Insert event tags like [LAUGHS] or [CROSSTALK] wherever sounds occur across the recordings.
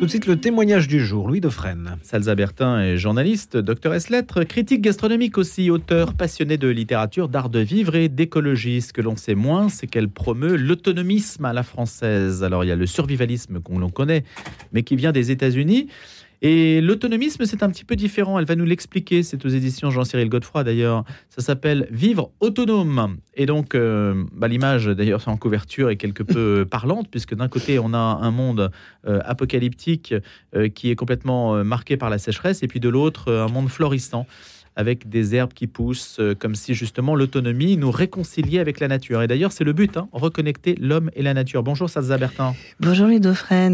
Tout de suite, le témoignage du jour, Louis Dauphren. Salza Bertin est journaliste, docteur S lettres, critique gastronomique aussi, auteur passionné de littérature, d'art de vivre et d'écologie. Ce que l'on sait moins, c'est qu'elle promeut l'autonomisme à la française. Alors il y a le survivalisme qu'on l'on connaît, mais qui vient des États-Unis. Et l'autonomisme, c'est un petit peu différent. Elle va nous l'expliquer. C'est aux éditions Jean-Cyril Godefroy, d'ailleurs. Ça s'appelle Vivre autonome. Et donc, euh, bah, l'image, d'ailleurs, en couverture est quelque peu [LAUGHS] parlante, puisque d'un côté, on a un monde euh, apocalyptique euh, qui est complètement marqué par la sécheresse, et puis de l'autre, un monde florissant avec des herbes qui poussent, comme si justement l'autonomie nous réconciliait avec la nature. Et d'ailleurs, c'est le but, hein, reconnecter l'homme et la nature. Bonjour, Salza Bertin. Bonjour, les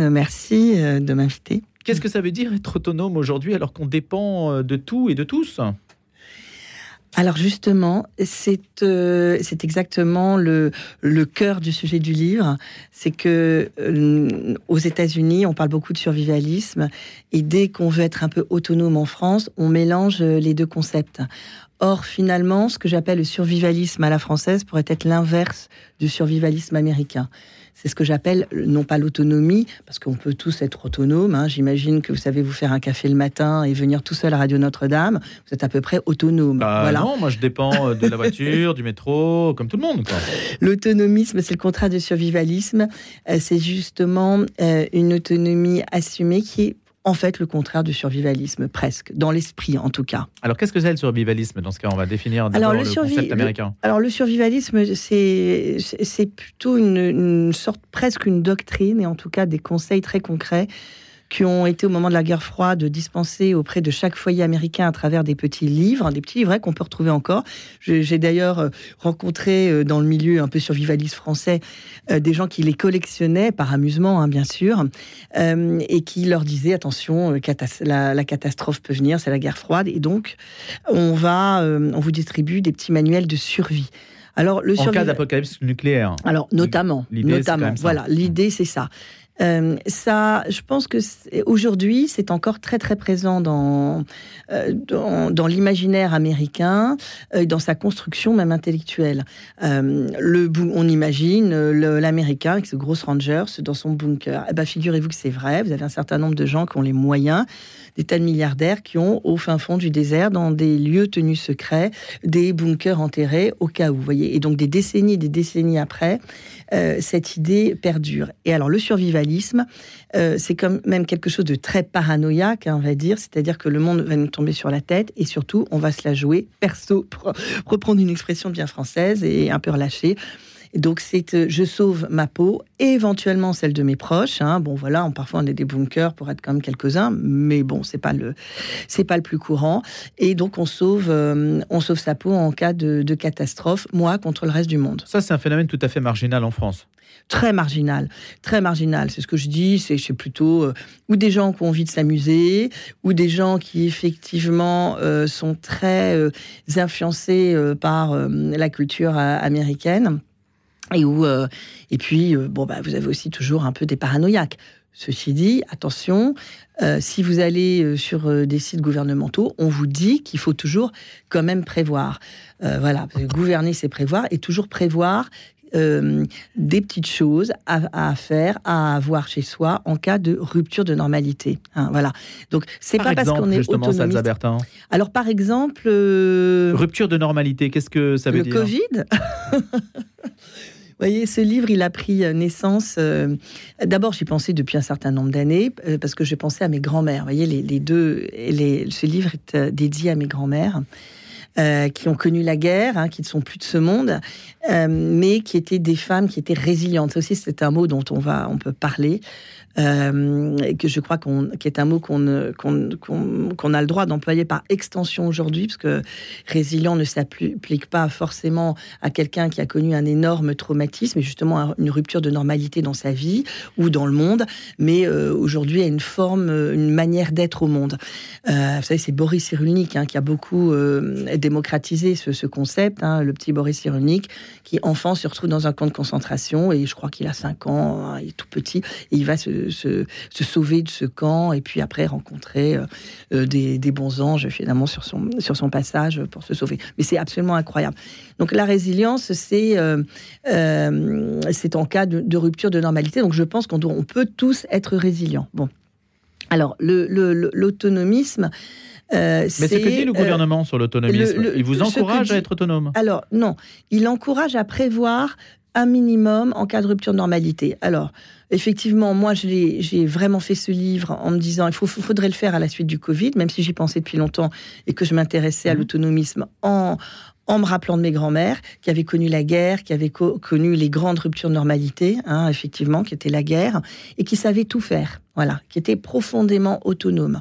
merci de m'inviter. Qu'est-ce que ça veut dire être autonome aujourd'hui alors qu'on dépend euh, de tout et de tous? Alors justement, c'est euh, c'est exactement le, le cœur du sujet du livre. C'est que euh, aux États-Unis, on parle beaucoup de survivalisme, et dès qu'on veut être un peu autonome en France, on mélange les deux concepts. Or, finalement, ce que j'appelle le survivalisme à la française pourrait être l'inverse du survivalisme américain. C'est ce que j'appelle non pas l'autonomie, parce qu'on peut tous être autonomes. Hein. J'imagine que vous savez vous faire un café le matin et venir tout seul à Radio Notre-Dame. Vous êtes à peu près autonome. Bah voilà. Non, moi je dépends euh, de la voiture, du métro, comme tout le monde. L'autonomisme, c'est le contrat de survivalisme. Euh, c'est justement euh, une autonomie assumée qui est en fait le contraire du survivalisme, presque, dans l'esprit en tout cas. Alors qu'est-ce que c'est le survivalisme Dans ce cas, on va définir alors, le, concept américain. alors le survivalisme, c'est plutôt une, une sorte, presque une doctrine, et en tout cas des conseils très concrets qui ont été au moment de la guerre froide dispensés auprès de chaque foyer américain à travers des petits livres, des petits livrets qu'on peut retrouver encore. J'ai d'ailleurs euh, rencontré euh, dans le milieu un peu survivaliste français euh, des gens qui les collectionnaient par amusement, hein, bien sûr, et qui leur disaient attention, la, la catastrophe peut venir, c'est la guerre froide, et donc on va, on vous distribue des petits manuels de survie. Alors, le en cas d'apocalypse nucléaire. Alors, notamment, notamment, voilà, l'idée c'est ça. Euh, ça, je pense que aujourd'hui, c'est encore très très présent dans euh, dans, l'imaginaire américain, euh, dans sa construction même intellectuelle. le, on imagine l'américain avec ce gros Rangers dans son bunker. Eh ben, figurez-vous que c'est vrai. Vous avez un certain nombre de gens qui ont les moyens, des tas de milliardaires qui ont au fin fond du désert, dans des lieux tenus secrets, des bunkers enterrés au cas où. Vous voyez, et donc des décennies, des décennies après, cette idée perdure. Et alors le survival euh, c'est quand même quelque chose de très paranoïaque, hein, on va dire. C'est-à-dire que le monde va nous tomber sur la tête et surtout, on va se la jouer perso, pour reprendre une expression bien française et un peu relâchée. Donc c'est euh, je sauve ma peau et éventuellement celle de mes proches. Hein. Bon voilà, on, parfois on a des bunkers pour être quand même quelques-uns, mais bon c'est pas le c'est pas le plus courant. Et donc on sauve euh, on sauve sa peau en cas de, de catastrophe, moi contre le reste du monde. Ça c'est un phénomène tout à fait marginal en France très marginal, très marginal. C'est ce que je dis, c'est plutôt euh, ou des gens qui ont envie de s'amuser, ou des gens qui effectivement sont très influencés par la culture américaine. Et où, euh, et puis, euh, bon, bah, vous avez aussi toujours un peu des paranoïaques. Ceci dit, attention, euh, si vous allez sur des sites gouvernementaux, on vous dit qu'il faut toujours quand même prévoir. voilà, gouverner, c'est prévoir, et toujours prévoir des petites choses à, faire, à avoir chez soi en cas de rupture de normalité. Hein, voilà. Donc c'est pas parce qu'on est justement, autonomiste. Alors par exemple, rupture de normalité, qu'est-ce que ça veut dire? Le Covid? [LAUGHS] voyez, ce livre, il a pris euh, naissance. Euh, d'abord, j'y pensais depuis un certain nombre d'années, euh, parce que j'ai pensé à mes grands-mères. Vous voyez, les, deux. Ce livre est dédié à mes grands-mères. Qui ont connu la guerre, hein, qui ne sont plus de ce monde, mais qui étaient des femmes qui étaient résilientes. Ça aussi, c'est un mot dont on va, on peut parler euh, que je crois qu'on, qui est un mot qu'on, qu'on, a le droit d'employer par extension aujourd'hui, parce que résilient ne s'applique pas forcément à quelqu'un qui a connu un énorme traumatisme, et justement une rupture de normalité dans sa vie ou dans le monde, mais euh, aujourd'hui a une forme, une manière d'être au monde. Euh, vous savez, c'est Boris Cyrulnik hein, qui a beaucoup démocratisé ce, ce concept, hein, le petit Boris Cyrulnik, qui enfant se retrouve dans un camp de concentration, et je crois qu'il a 5 ans, hein, il est tout petit, et il va se se, sauver de ce camp et puis après rencontrer euh, euh, des, bons anges finalement sur son, sur son passage pour se sauver. Mais c'est absolument incroyable. Donc la résilience, c'est euh, en cas de, rupture de normalité. Donc je pense qu'on on peut tous être résilients. Bon. Alors, l'autonomisme. Euh, Mais c'est que dit le gouvernement sur l'autonomisme Il vous encourage à être autonome Alors, non. Il encourage à prévoir un minimum en cas de rupture de normalité. Alors, effectivement, moi, j'ai vraiment fait ce livre en me disant il faudrait le faire à la suite du Covid, même si j'y pensais depuis longtemps et que je m'intéressais à mmh. l'autonomisme en, en me rappelant de mes grands-mères qui avaient connu la guerre, qui avaient connu les grandes ruptures de normalité, hein, effectivement, qui était la guerre, et qui savaient tout faire, voilà, qui étaient profondément autonomes.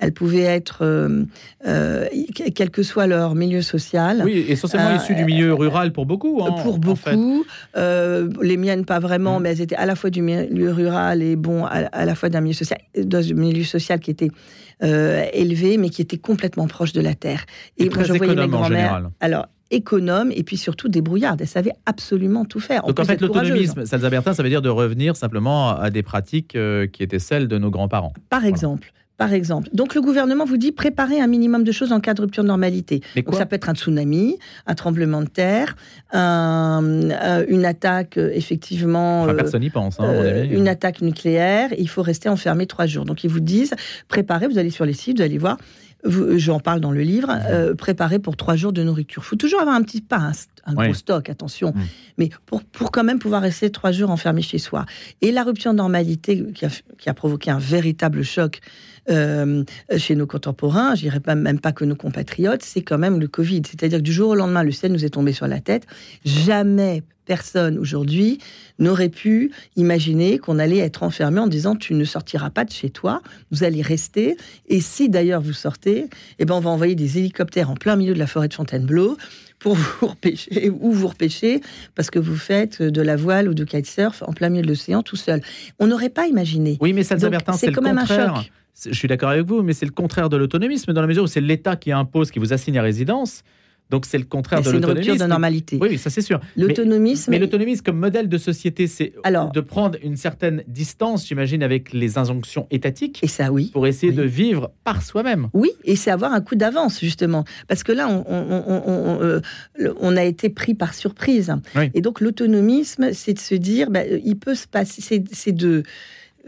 Elles pouvaient être, euh, euh, quel que soit leur milieu social. Oui, essentiellement issues du milieu euh, rural pour beaucoup. Hein, pour beaucoup. les miennes, pas vraiment, mm. mais elles étaient à la fois du milieu rural et bon, à, la fois d'un milieu social, dans un milieu social qui était élevé, mais qui était complètement proche de la terre. Et, et très je voyais mes grand-mères. Alors, économe et puis surtout débrouillarde. Elle savait absolument tout faire. Donc en fait, l'autonomisme, Salza Bertin, ça veut dire de revenir simplement à des pratiques qui étaient celles de nos grands-parents. Par exemple par exemple. Donc le gouvernement vous dit préparer un minimum de choses en cas de rupture de normalité. Donc ça peut être un tsunami, un tremblement de terre, euh, une attaque euh, effectivement. Enfin, personne n'y pense. Hein, une attaque nucléaire. Il faut rester enfermé trois jours. Donc ils vous disent préparez. Vous allez sur les sites, vous allez voir. J'en parle dans le livre. Euh, préparer pour trois jours de nourriture. Il faut toujours avoir un petit pas, un, gros stock, attention. Mm. Mais pour, pour quand même pouvoir rester trois jours enfermé chez soi. Et la rupture de normalité qui a, qui a provoqué un véritable choc euh, chez nos contemporains, je dirais pas, même pas que nos compatriotes, c'est quand même le Covid. C'est-à-dire que du jour au lendemain, le ciel nous est tombé sur la tête. Jamais personne aujourd'hui n'aurait pu imaginer qu'on allait être enfermé en disant tu ne sortiras pas de chez toi, vous allez rester. Et si d'ailleurs vous sortez, eh ben on va envoyer des hélicoptères en plein milieu de la forêt de Fontainebleau pour vous [LAUGHS] repêcher ou vous repêcher parce que vous faites de la voile ou du kitesurf en plein milieu de l'océan tout seul. On n'aurait pas imaginé. Oui, mais ça, c'est quand même un choc je suis d'accord avec vous, mais c'est le contraire de l'autonomisme dans la mesure où c'est l'État qui impose, qui vous assigne à résidence. Donc c'est le contraire de l'autonomisme. C'est une rupture de normalité. Oui, ça c'est sûr. L'autonomisme. Mais, l'autonomisme comme modèle de société, c'est de prendre une certaine distance, j'imagine, avec les injonctions étatiques. Et ça, oui. Pour essayer de vivre par soi-même. Oui, et c'est avoir un coup d'avance justement, parce que là, on, euh, on, a été pris par surprise. Et donc l'autonomisme, c'est de se dire, bah, il peut se passer, c'est de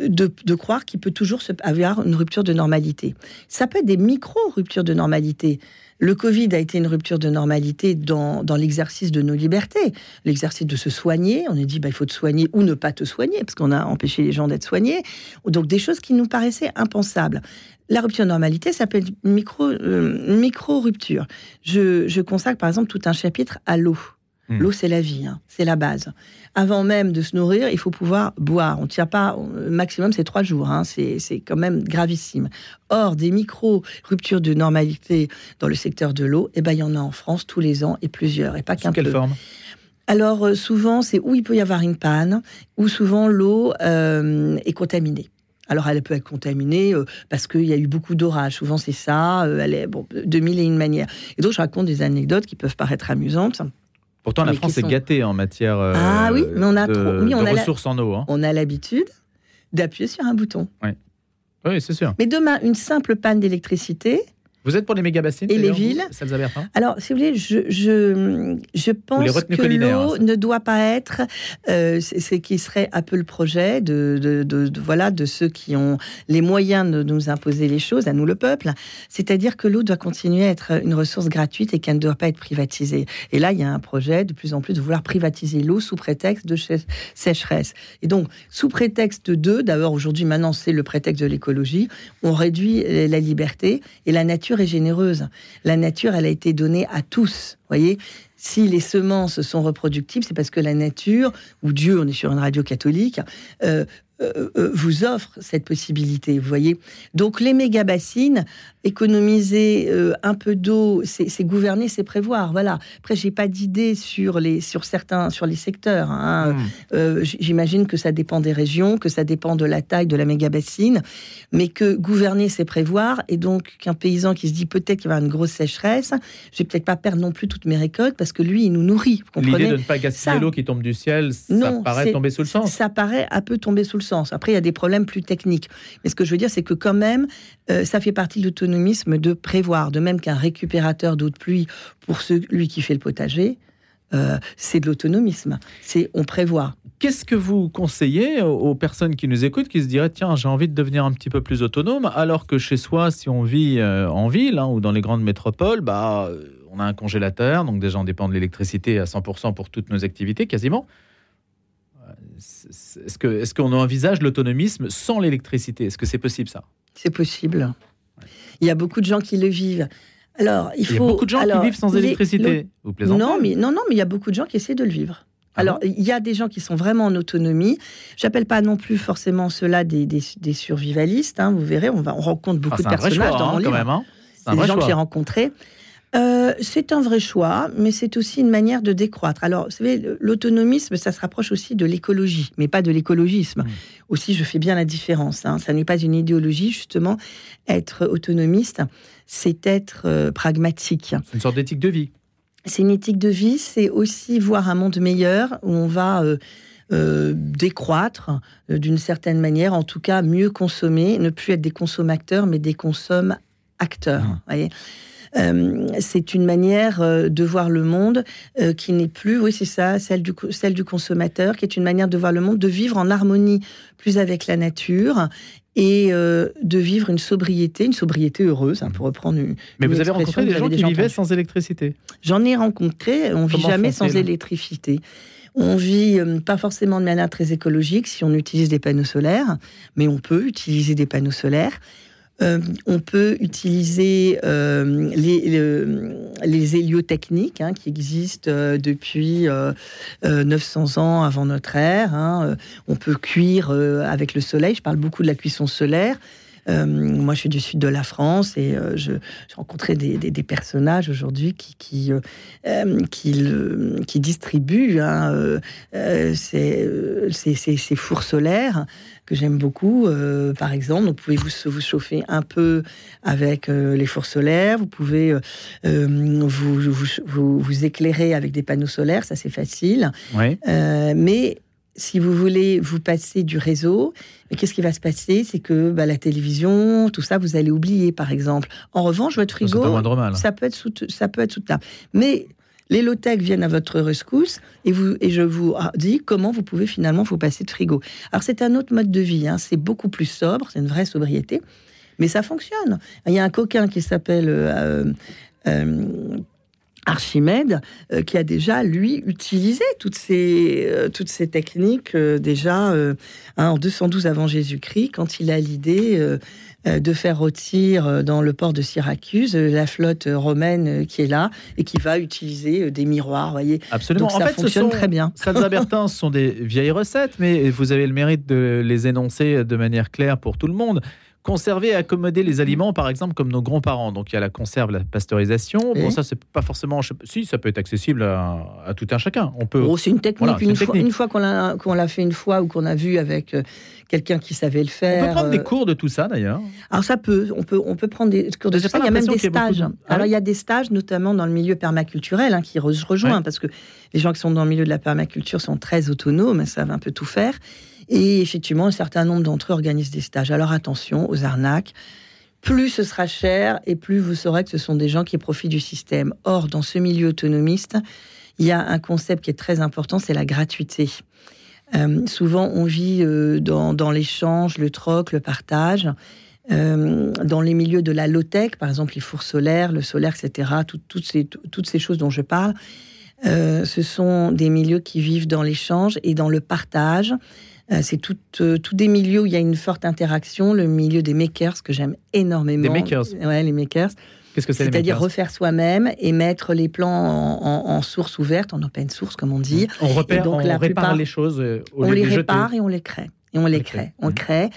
de, croire qu'il peut toujours se, avoir une rupture de normalité. Ça peut être des micro-ruptures de normalité. Le Covid a été une rupture de normalité dans, l'exercice de nos libertés, l'exercice de se soigner. On a dit, bah, il faut te soigner ou ne pas te soigner, parce qu'on a empêché les gens d'être soignés. Donc des choses qui nous paraissaient impensables. La rupture de normalité, une micro, euh, micro rupture. Je, je consacre par exemple tout un chapitre à l'eau. Hmm. L'eau, c'est la vie, hein. c'est la base. Avant même de se nourrir, il faut pouvoir boire. On ne tient pas, le maximum, c'est trois jours. Hein. C'est quand même gravissime. Or, des micro-ruptures de normalité dans le secteur de l'eau, eh ben, il y en a en France tous les ans et plusieurs, et pas qu'un peu. quelle forme? Alors euh, souvent, c'est où il peut y avoir une panne, ou souvent l'eau euh, est contaminée. Alors, elle peut être contaminée euh, parce qu'il y a eu beaucoup d'orages. Souvent, c'est ça. elle est bon, de mille et une manières. Et donc, je raconte des anecdotes qui peuvent paraître amusantes. Pourtant, la France est gâtée en matière euh, ah, oui, mais on a de, trop, oui, on a ressources en eau. Hein. On a l'habitude d'appuyer sur un bouton. Oui, oui c'est sûr. Mais demain, une simple panne d'électricité, vous êtes pour les méga-bassines Et les villes Alors, si vous voulez, je, je, je pense que l'eau ne doit pas être euh, ce qui serait un peu le projet de, de, de, voilà, de ceux qui ont les moyens de nous imposer les choses, à nous le peuple. C'est-à-dire que l'eau doit continuer à être une ressource gratuite et qu'elle ne doit pas être privatisée. Et là, il y a un projet de plus en plus de vouloir privatiser l'eau sous prétexte de sécheresse. Et donc, sous prétexte de, d'abord aujourd'hui, maintenant, c'est le prétexte de l'écologie, on réduit la liberté et la nature est généreuse. La nature, elle a été donnée à tous. Voyez, si les semences sont reproductibles, c'est parce que la nature, ou Dieu, on est sur une radio catholique, euh, vous offre cette possibilité, vous voyez. Donc les méga bassines, économiser euh, un peu d'eau, c'est gouverner, c'est prévoir. Voilà. Après, j'ai pas d'idée sur les sur certains sur les secteurs. Hein. Hmm. J'imagine que ça dépend des régions, que ça dépend de la taille de la méga bassine, mais que gouverner, c'est prévoir. Et donc qu'un paysan qui se dit peut-être qu'il va y avoir une grosse sécheresse, je vais peut-être pas perdre non plus toutes mes récoltes parce que lui, il nous nourrit. L'idée de ne pas gaspiller l'eau qui tombe du ciel, ça paraît tomber sous le sens. Ça paraît un peu tomber sous le Après, il y a des problèmes plus techniques. Mais ce que je veux dire, c'est que quand même, euh, ça fait partie de l'autonomisme de prévoir, de même qu'un récupérateur d'eau de pluie pour celui qui fait le potager, euh, c'est de l'autonomisme. C'est on prévoit. Qu'est-ce que vous conseillez aux personnes qui nous écoutent, qui se diraient tiens, j'ai envie de devenir un petit peu plus autonome, alors que chez soi, si on vit euh, en ville hein, ou dans les grandes métropoles, bah, on a un congélateur, donc déjà on dépend de l'électricité à 100% pour toutes nos activités quasiment. Est-ce qu'on est qu'on envisage l'autonomisme sans l'électricité? Est-ce que c'est possible ça? C'est possible. Il y a beaucoup de gens qui le vivent. Alors, il, faut, y a beaucoup de gens qui vivent sans électricité. Vous non, mais non, non, mais il y a beaucoup de gens qui essaient de le vivre. Ah Alors, il y a des gens qui sont vraiment en autonomie. J'appelle pas non plus forcément ceux-là des, des, survivalistes. Hein, vous verrez, on, va, on rencontre beaucoup ah, de personnages dans mon hein, livre. Hein. C'est des gens que j'ai rencontrés. Euh, c'est un vrai choix, mais c'est aussi une manière de décroître. Alors, vous savez, l'autonomisme, ça se rapproche aussi de l'écologie, mais pas de l'écologisme. Mmh. Aussi, je fais bien la différence. Hein. Ça n'est pas une idéologie, justement. Être autonomiste, c'est être euh, pragmatique. C'est une sorte d'éthique de vie. C'est une éthique de vie, c'est aussi voir un monde meilleur où on va euh, décroître d'une certaine manière, en tout cas mieux consommer, ne plus être des consommateurs, mais des consommateurs. acteurs mmh. Voyez euh, c'est une manière euh, de voir le monde euh, qui n'est plus, oui, c'est ça, celle du, celle du consommateur, qui est une manière de voir le monde, de vivre en harmonie plus avec la nature et de vivre une sobriété, une sobriété heureuse, hein, pour reprendre une. Mais vous avez rencontré des gens qui vivaient sans électricité? J'en ai rencontré, on vit jamais sans électricité. On vit pas forcément de manière très écologique si on utilise des panneaux solaires, mais on peut utiliser des panneaux solaires. Euh, on peut utiliser euh, les, héliotechniques hein, qui existent euh, depuis 900 ans avant notre ère. Hein. On peut cuire avec le soleil. Je parle beaucoup de la cuisson solaire. Moi, je suis du sud de la France et je j'ai rencontré des, personnages aujourd'hui qui qui qui, distribuent hein, ces, fours solaires que j'aime beaucoup, euh, par exemple. vous pouvez vous, vous, chauffer un peu avec euh, les fours solaires. Vous pouvez euh, vous, vous, vous, éclairer avec des panneaux solaires. Ça, c'est facile. mais si vous voulez vous passer du réseau, qu'est-ce qui va se passer? C'est que bah, la télévision, tout ça, vous allez oublier, par exemple. En revanche, votre frigo, ça, peut être ça peut être soutenable. Mais les low-tech viennent à votre rescousse et, vous, et je vous dis comment vous pouvez finalement vous passer de frigo. Alors c'est un autre mode de vie, hein. c'est beaucoup plus sobre, c'est une vraie sobriété, mais ça fonctionne. Il y a un coquin qui s'appelle euh, euh, Archimède, euh, qui a déjà, lui, utilisé toutes ces, toutes ces techniques déjà hein, en 212 avant Jésus-Christ, quand il a l'idée euh, de faire rôtir euh, dans le port de Syracuse euh, la flotte romaine qui est là et qui va utiliser des miroirs. Voyez. Absolument. ça fonctionne très bien. Salsa Bertin, ce sont des vieilles recettes, mais vous avez le mérite de les énoncer de manière claire pour tout le monde conserver et accommoder les aliments, par exemple, comme nos grands-parents. Donc il y a la conserve, la pasteurisation. Bon, ça, c'est pas forcément. Si, ça peut être accessible à, tout un chacun. On peut. Oh, c'est une technique. une, Fois, une, Fois, qu'on l'a fait une fois ou qu'on a vu avec euh, quelqu'un qui savait le faire. On peut prendre des euh, cours de tout ça, d'ailleurs. Alors ça peut. On peut, on peut prendre des cours de tout ça. Il y a même des stages. Ah Alors il y a des stages, notamment dans le milieu permaculturel, hein, qui rejoint parce que les gens qui sont dans le milieu de la permaculture sont très autonomes, savent un peu tout faire. Et effectivement, un certain nombre d'entre eux organisent des stages. Alors attention aux arnaques. Plus ce sera cher et plus vous saurez que ce sont des gens qui profitent du système. Or, dans ce milieu autonomiste, il y a un concept qui est très important, c'est la gratuité. Euh, souvent, on vit euh, dans, l'échange, le troc, le partage. Euh, dans les milieux de la low-tech, par exemple les fours solaires, le solaire, etc., toutes, ces, toutes ces choses dont je parle, ce sont des milieux qui vivent dans l'échange et dans le partage. Euh, c'est euh, tout, des milieux où il y a une forte interaction. Le milieu des makers, que j'aime énormément. Les makers Ouais, les makers. Qu'est-ce que c'est C'est-à-dire refaire soi-même et mettre les plans en, source ouverte, en open source, comme on dit. On repère, donc, on répare les choses euh, On les répare et on les crée. Et on les crée. On crée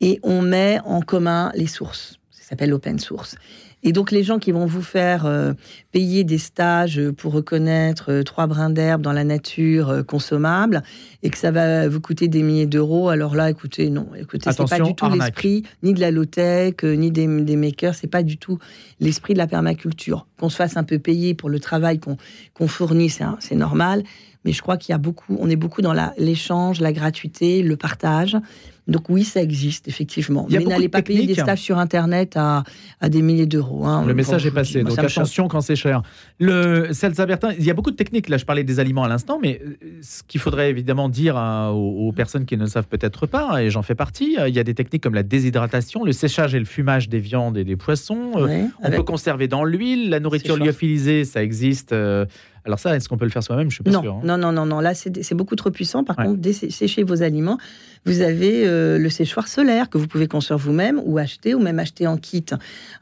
et on met en commun les sources. Ça s'appelle l'open source. Et donc les gens qui vont vous faire euh, payer des stages pour reconnaître euh, trois brins d'herbe dans la nature euh, consommable et que ça va vous coûter des milliers d'euros, alors là, écoutez, non, écoutez, c'est pas du tout l'esprit ni de la low-tech, ni des, des makers, c'est pas du tout l'esprit de la permaculture. Qu'on se fasse un peu payer pour le travail qu'on fournit, c'est normal, mais je crois qu'il y a beaucoup, on est beaucoup dans l'échange, la gratuité, le partage Donc oui, ça existe effectivement. Mais n'allez pas payer des stages sur Internet à, à des milliers d'euros. hein. Le message est passé, donc attention quand c'est cher. Le il y a beaucoup de techniques. Là, je parlais des aliments à l'instant, mais euh, ce qu'il faudrait évidemment dire à- aux, aux personnes qui ne savent peut-être pas, et j'en fais partie, euh, il y a des techniques comme la déshydratation, le séchage et le fumage des viandes et des poissons. Euh, Ouais, On avec- peut conserver dans l'huile, la nourriture lyophilisée, ça existe. euh, Alors ça, est-ce qu'on peut le faire soi-même? Je suis pas Non, sûr. hein. non, non, non, non. Là, c'est beaucoup trop puissant. Par Ouais. contre, sécher vos aliments, vous avez euh, le séchoir solaire que vous pouvez construire vous-même ou acheter, ou même acheter en kit.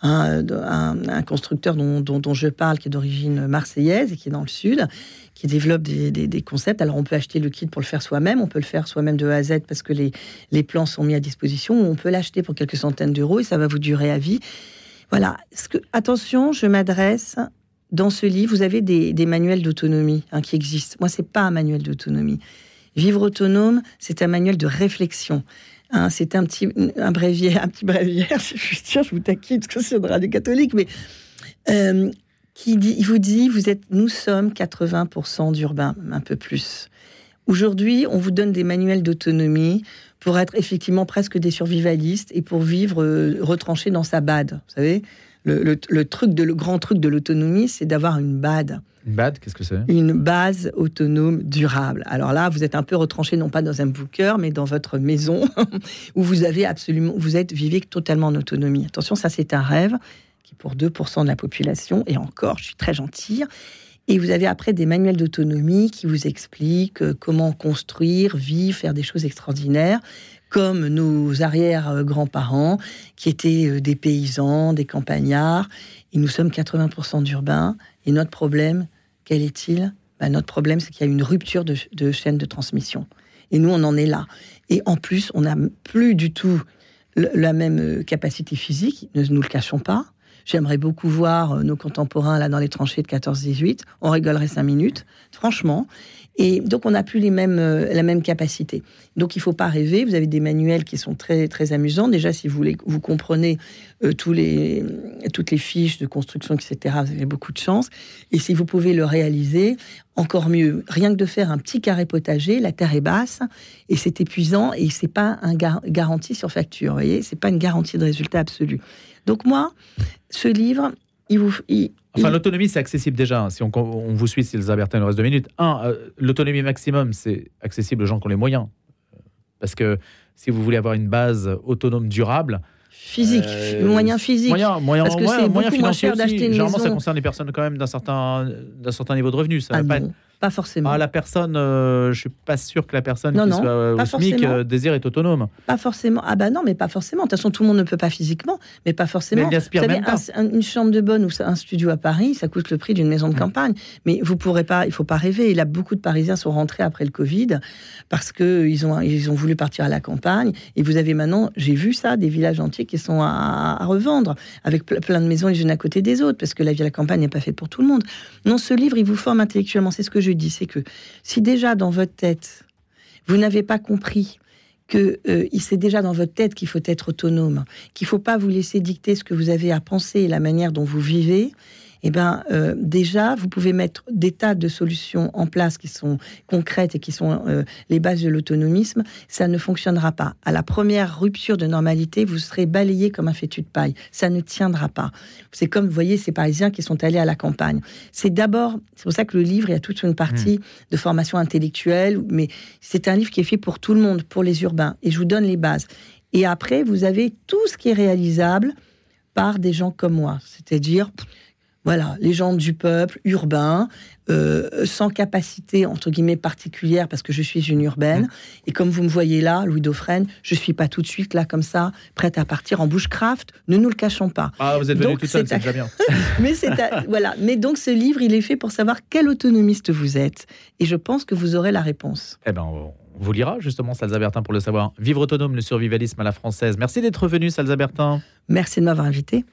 Un, un- un constructeur dont, dont- dont je parle, qui est d'origine marseillaise et qui est dans le sud, qui développe des, des- des concepts. Alors, on peut acheter le kit pour le faire soi-même. On peut le faire soi-même de A à Z parce que les, les plans sont mis à disposition. Ou on peut l'acheter pour quelques centaines d'euros et ça va vous durer à vie. Voilà. Ce que, attention, je m'adresse dans ce livre, vous avez des, manuels d'autonomie hein, qui existent. Moi, c'est pas un manuel d'autonomie. Vivre autonome, c'est un manuel de réflexion. Hein, c'est un petit un bréviaire, un petit bréviaire. [LAUGHS] Je suis sûre, je vous taquine parce que c'est une radio catholique, mais euh, qui il vous dit, vous êtes, nous sommes 80% d'urbains, un peu plus. Aujourd'hui, on vous donne des manuels d'autonomie pour être effectivement presque des survivalistes et pour vivre euh, retranché dans sa bade. Vous savez, le, le- le truc de, le grand truc de l'autonomie, c'est d'avoir une bade, Une bad, qu'est-ce que c'est? Une base autonome durable. Alors là, vous êtes un peu retranché non pas dans un bunker, mais dans votre maison [LAUGHS] où vous avez absolument, vous êtes vivez totalement en autonomie. Attention, ça c'est un rêve qui est pour 2% de la population et encore, je suis très gentille. Et vous avez après des manuels d'autonomie qui vous expliquent euh, comment construire, vivre, faire des choses extraordinaires, comme nos arrière-grands-parents qui étaient euh, des paysans, des campagnards. Et nous sommes 80% d'urbains. Et notre problème, quel est-il? Ben, Notre problème, c'est qu'il y a une rupture de, chaîne de transmission. Et nous, on en est là. Et en plus, on n'a plus du tout la même euh, capacité physique, ne nous le cachons pas. J'aimerais beaucoup voir euh, nos contemporains là dans les tranchées de 14-18. On rigolerait cinq minutes, franchement. Et donc, on n'a plus les mêmes, euh, la même capacité. Donc, il faut pas rêver. Vous avez des manuels qui sont très, très amusants. Déjà, si vous, vous comprenez euh, tous les, toutes les fiches de construction, etc., vous avez beaucoup de chance. Et si vous pouvez le réaliser, encore mieux. Rien que de faire un petit carré potager, la terre est basse et c'est épuisant et c'est pas un gar- garantie sur facture. Vous voyez, c'est pas une garantie de résultat absolu. Donc moi, ce livre, il vous, il- Enfin, l'autonomie, c'est accessible déjà. hein. Si on, on vous suit, Sylvia Bertin, il nous reste deux minutes. Un, euh, l'autonomie maximum, c'est accessible aux gens qui ont les moyens. Parce que si vous voulez avoir une base autonome durable, physique, Euh, moyen physique. moyen, moyen, Parce que moyen- moyen beaucoup moins financier cher aussi. Généralement, ça concerne les personnes quand même d'un certain, d'un certain niveau de revenu. Ça Ah va pas être- pas forcément. Ah, la personne, euh, je suis pas sûr que la personne Non, qui non, soit euh, au SMIC euh, désire être autonome. Pas forcément. Ah bah non, mais pas forcément. De toute façon, tout le monde ne peut pas physiquement, mais pas forcément. Mais elle n'y aspire Vous savez, même pas. un- un- une chambre de bonne ou un studio à Paris, ça coûte le prix d'une maison de campagne. Mais vous pourrez pas, il faut pas rêver. Et là, beaucoup de Parisiens sont rentrés après le Covid parce que ils ont, ils ont voulu partir à la campagne. Et vous avez maintenant, j'ai vu ça, des villages entiers qui sont à, à revendre avec ple- plein de maisons les unes à côté des autres parce que la vie à la campagne n'est pas faite pour tout le monde. Non, ce livre, il vous forme intellectuellement. C'est ce que je c'est que si déjà dans votre tête, vous n'avez pas compris que euh, c'est déjà dans votre tête qu'il faut être autonome, qu'il faut pas vous laisser dicter ce que vous avez à penser et la manière dont vous vivez. Eh ben, euh, déjà, vous pouvez mettre des tas de solutions en place qui sont concrètes et qui sont euh, les bases de l'autonomisme. Ça ne fonctionnera pas. À la première rupture de normalité, vous serez balayé comme un fétu de paille. Ça ne tiendra pas. C'est comme, vous voyez, ces Parisiens qui sont allés à la campagne. C'est d'abord, c'est pour ça que le livre, il y a toute une partie de formation intellectuelle, mais c'est un livre qui est fait pour tout le monde, pour les urbains. Et je vous donne les bases. Et après, vous avez tout ce qui est réalisable par des gens comme moi. C'est-à-dire, voilà, les gens du peuple, urbains, euh, sans capacité, entre guillemets, particulière, parce que je suis une urbaine. Et comme vous me voyez là, Louis Dauphren, je suis pas tout de suite là, comme ça, prête à partir en bushcraft. Ne nous le cachons pas. Ah, vous êtes venu tout seul, c'est- déjà bien. [LAUGHS] Mais c'est à- voilà. Mais donc ce livre, il est fait pour savoir quel autonomiste vous êtes. Et je pense que vous aurez la réponse. Eh ben, on vous lira justement, Salza Bertin, pour le savoir. Vivre autonome, le survivalisme à la française. Merci d'être venu, Salza Bertin. Merci de m'avoir invité.